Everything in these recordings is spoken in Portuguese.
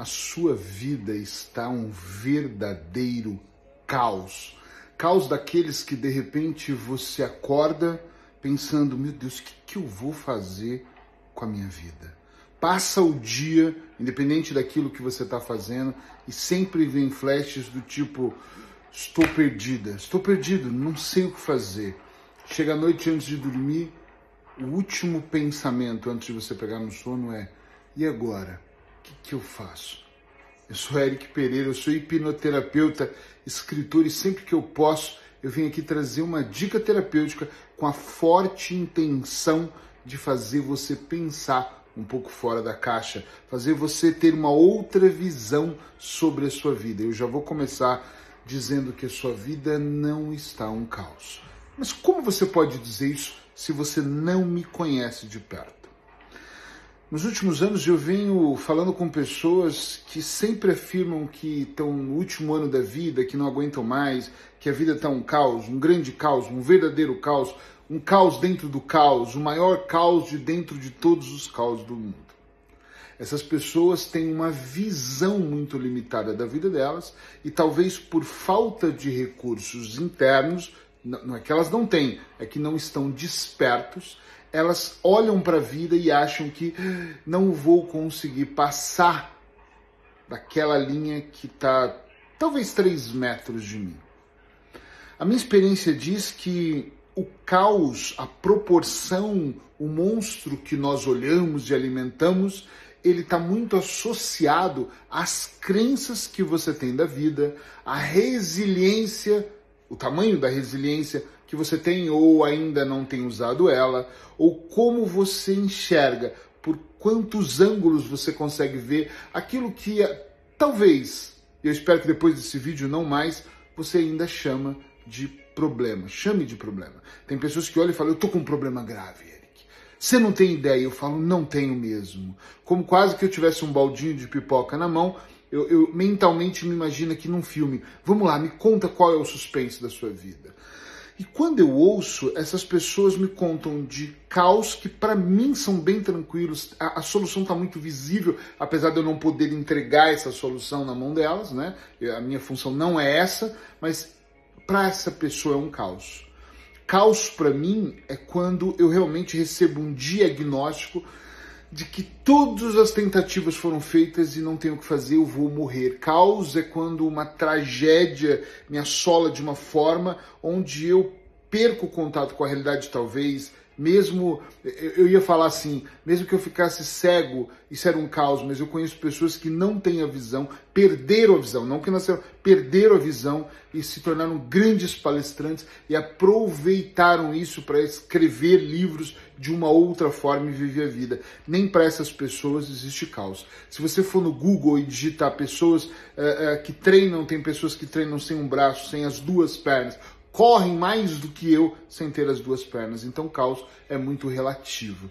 a sua vida está um verdadeiro caos. Caos daqueles que de repente você acorda pensando: meu Deus, o que, que eu vou fazer com a minha vida? Passa o dia, independente daquilo que você está fazendo, e sempre vem flashes do tipo: estou perdida, estou perdido, não sei o que fazer. Chega a noite antes de dormir, o último pensamento antes de você pegar no sono é: e agora? Que eu faço? Eu sou Eric Pereira, eu sou hipnoterapeuta, escritor e sempre que eu posso eu venho aqui trazer uma dica terapêutica com a forte intenção de fazer você pensar um pouco fora da caixa, fazer você ter uma outra visão sobre a sua vida. Eu já vou começar dizendo que a sua vida não está um caos. Mas como você pode dizer isso se você não me conhece de perto? Nos últimos anos eu venho falando com pessoas que sempre afirmam que estão no último ano da vida, que não aguentam mais, que a vida está um caos, um grande caos, um verdadeiro caos, um caos dentro do caos, o maior caos de dentro de todos os caos do mundo. Essas pessoas têm uma visão muito limitada da vida delas e talvez por falta de recursos internos, não é que elas não têm, é que não estão despertos, elas olham para a vida e acham que não vou conseguir passar daquela linha que está talvez três metros de mim. A minha experiência diz que o caos, a proporção, o monstro que nós olhamos e alimentamos, ele está muito associado às crenças que você tem da vida, à resiliência, o tamanho da resiliência que você tem ou ainda não tem usado ela, ou como você enxerga, por quantos ângulos você consegue ver aquilo que é, talvez, eu espero que depois desse vídeo não mais, você ainda chama de problema. Chame de problema. Tem pessoas que olham e falam, eu tô com um problema grave, Eric. Você não tem ideia? Eu falo, não tenho mesmo. Como quase que eu tivesse um baldinho de pipoca na mão, eu, eu mentalmente me imagino aqui num filme. Vamos lá, me conta qual é o suspense da sua vida. E quando eu ouço, essas pessoas me contam de caos que para mim são bem tranquilos. A, a solução está muito visível, apesar de eu não poder entregar essa solução na mão delas, né? A minha função não é essa, mas para essa pessoa é um caos. Caos para mim é quando eu realmente recebo um diagnóstico de que todas as tentativas foram feitas e não tenho o que fazer, eu vou morrer. Caos é quando uma tragédia me assola de uma forma onde eu perco o contato com a realidade, talvez, mesmo eu ia falar assim, mesmo que eu ficasse cego, isso era um caos, mas eu conheço pessoas que não têm a visão, perderam a visão, não que nasceram, perderam a visão e se tornaram grandes palestrantes e aproveitaram isso para escrever livros de uma outra forma e viver a vida. Nem para essas pessoas existe caos. Se você for no Google e digitar pessoas uh, uh, que treinam, tem pessoas que treinam sem um braço, sem as duas pernas, correm mais do que eu sem ter as duas pernas. Então, caos é muito relativo.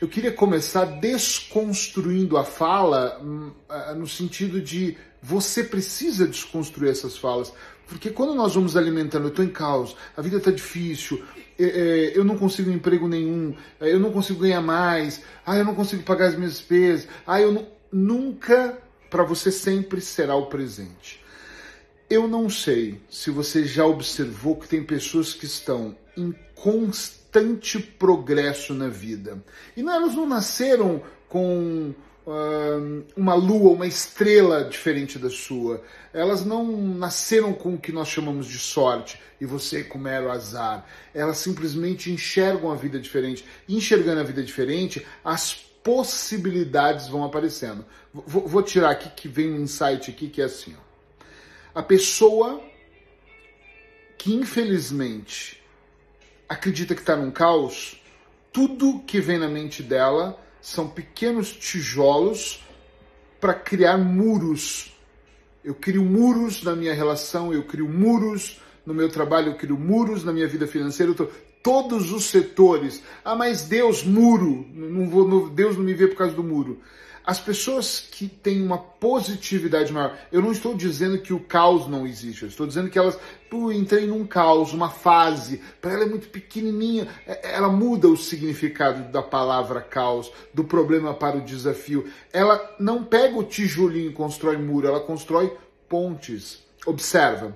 Eu queria começar desconstruindo a fala hum, no sentido de você precisa desconstruir essas falas. Porque quando nós vamos alimentando, eu estou em caos, a vida está difícil, eu não consigo emprego nenhum, eu não consigo ganhar mais, ah, eu não consigo pagar as minhas despesas, ah, eu não... nunca, para você sempre será o presente. Eu não sei se você já observou que tem pessoas que estão em constante progresso na vida. E não, elas não nasceram com uh, uma lua, uma estrela diferente da sua. Elas não nasceram com o que nós chamamos de sorte e você com mero azar. Elas simplesmente enxergam a vida diferente. Enxergando a vida diferente, as possibilidades vão aparecendo. Vou, vou tirar aqui que vem um insight aqui que é assim. Ó a pessoa que infelizmente acredita que está num caos, tudo que vem na mente dela são pequenos tijolos para criar muros. Eu crio muros na minha relação, eu crio muros no meu trabalho, eu crio muros na minha vida financeira. Tô, todos os setores. Ah, mas Deus, muro. Não vou, Deus não me vê por causa do muro. As pessoas que têm uma positividade maior, eu não estou dizendo que o caos não existe, eu estou dizendo que elas, pô, entrei num caos, uma fase, para ela é muito pequenininha, é, ela muda o significado da palavra caos, do problema para o desafio. Ela não pega o tijolinho e constrói muro, ela constrói pontes. Observa,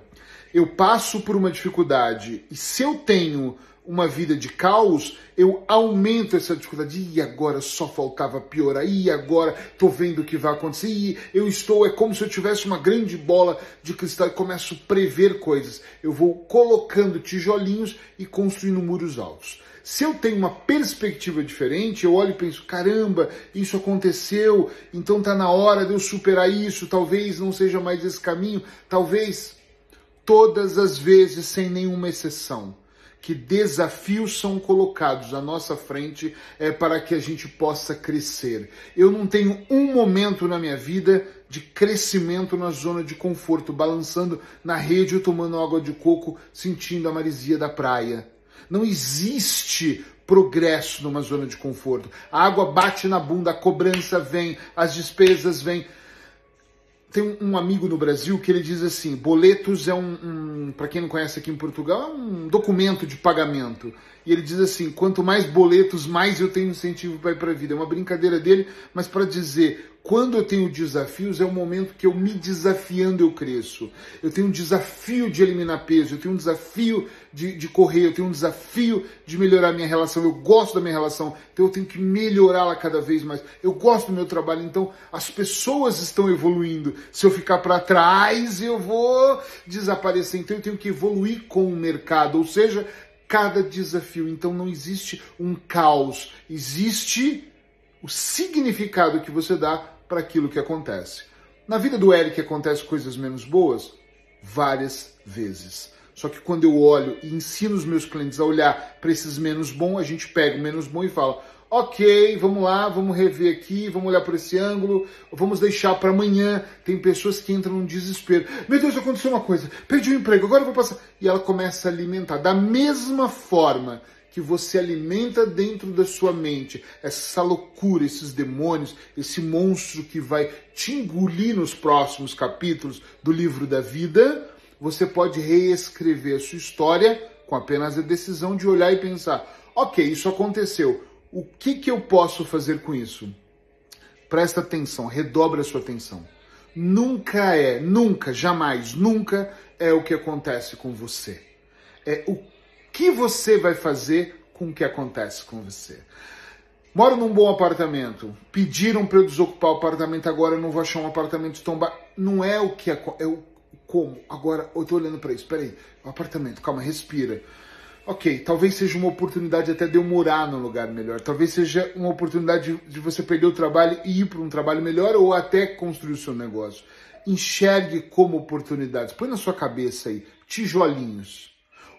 eu passo por uma dificuldade e se eu tenho uma vida de caos, eu aumento essa dificuldade. E agora só faltava piorar. E agora tô vendo o que vai acontecer. E eu estou, é como se eu tivesse uma grande bola de cristal e começo a prever coisas. Eu vou colocando tijolinhos e construindo muros altos. Se eu tenho uma perspectiva diferente, eu olho e penso: caramba, isso aconteceu, então tá na hora de eu superar isso. Talvez não seja mais esse caminho. Talvez todas as vezes, sem nenhuma exceção que desafios são colocados à nossa frente é, para que a gente possa crescer. Eu não tenho um momento na minha vida de crescimento na zona de conforto, balançando na rede ou tomando água de coco, sentindo a marisia da praia. Não existe progresso numa zona de conforto. A água bate na bunda, a cobrança vem, as despesas vêm tem um amigo no Brasil que ele diz assim: boletos é um, um para quem não conhece aqui em Portugal, é um documento de pagamento. E ele diz assim: quanto mais boletos, mais eu tenho incentivo para ir para a vida. É uma brincadeira dele, mas para dizer quando eu tenho desafios, é o momento que eu me desafiando eu cresço. Eu tenho um desafio de eliminar peso, eu tenho um desafio de, de correr, eu tenho um desafio de melhorar minha relação. Eu gosto da minha relação, então eu tenho que melhorá-la cada vez mais. Eu gosto do meu trabalho, então as pessoas estão evoluindo. Se eu ficar para trás, eu vou desaparecer. Então eu tenho que evoluir com o mercado, ou seja, cada desafio. Então não existe um caos, existe o significado que você dá para aquilo que acontece. Na vida do Eric acontece coisas menos boas? Várias vezes. Só que quando eu olho e ensino os meus clientes a olhar para esses menos bons, a gente pega o menos bom e fala: ok, vamos lá, vamos rever aqui, vamos olhar por esse ângulo, vamos deixar para amanhã. Tem pessoas que entram num desespero. Meu Deus, aconteceu uma coisa, perdi o emprego, agora eu vou passar. E ela começa a alimentar. Da mesma forma que você alimenta dentro da sua mente essa loucura, esses demônios, esse monstro que vai te engolir nos próximos capítulos do livro da vida, você pode reescrever a sua história com apenas a decisão de olhar e pensar: ok, isso aconteceu, o que, que eu posso fazer com isso? Presta atenção, redobre a sua atenção. Nunca é, nunca, jamais, nunca é o que acontece com você. É o que você vai fazer com o que acontece com você. Moro num bom apartamento. Pediram para eu desocupar o apartamento agora, eu não vou achar um apartamento tombar. Não é o que é, é o como. Agora eu tô olhando para isso. Peraí, o apartamento, calma, respira. Ok, talvez seja uma oportunidade até de eu morar num lugar melhor. Talvez seja uma oportunidade de, você perder o trabalho e ir para um trabalho melhor ou até construir o seu negócio. Enxergue como oportunidades. Põe na sua cabeça aí, tijolinhos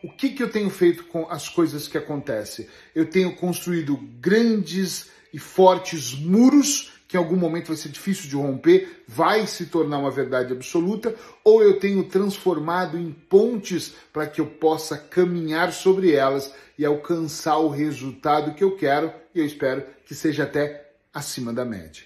o que, que eu tenho feito com as coisas que acontecem? Eu tenho construído grandes e fortes muros que em algum momento vai ser difícil de romper, vai se tornar uma verdade absoluta, ou eu tenho transformado em pontes para que eu possa caminhar sobre elas e alcançar o resultado que eu quero e eu espero que seja até acima da média.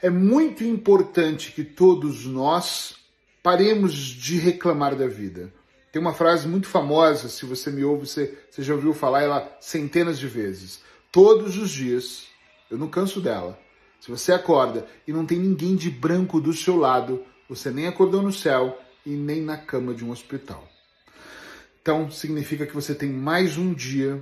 É muito importante que todos nós paremos de reclamar da vida. Tem uma frase muito famosa, se você me ouve, você, você já ouviu falar ela centenas de vezes. Todos os dias, eu não canso dela. Se você acorda e não tem ninguém de branco do seu lado, você nem acordou no céu e nem na cama de um hospital. Então, significa que você tem mais um dia,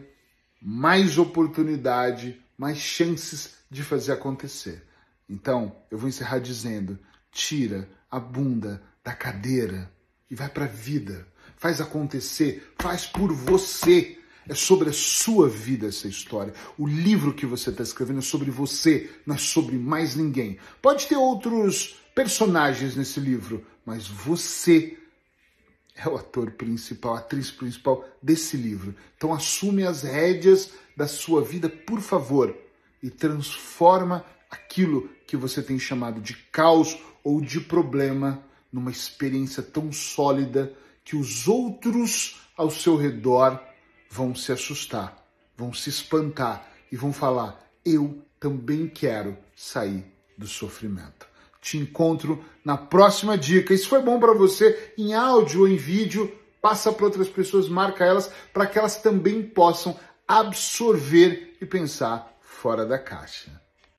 mais oportunidade, mais chances de fazer acontecer. Então, eu vou encerrar dizendo: tira a bunda da cadeira e vai para a vida faz acontecer, faz por você. É sobre a sua vida essa história. O livro que você está escrevendo é sobre você, não é sobre mais ninguém. Pode ter outros personagens nesse livro, mas você é o ator principal, a atriz principal desse livro. Então assume as rédeas da sua vida, por favor, e transforma aquilo que você tem chamado de caos ou de problema numa experiência tão sólida que os outros ao seu redor vão se assustar, vão se espantar e vão falar: eu também quero sair do sofrimento. Te encontro na próxima dica. Isso foi bom para você em áudio ou em vídeo? Passa para outras pessoas, marca elas para que elas também possam absorver e pensar fora da caixa.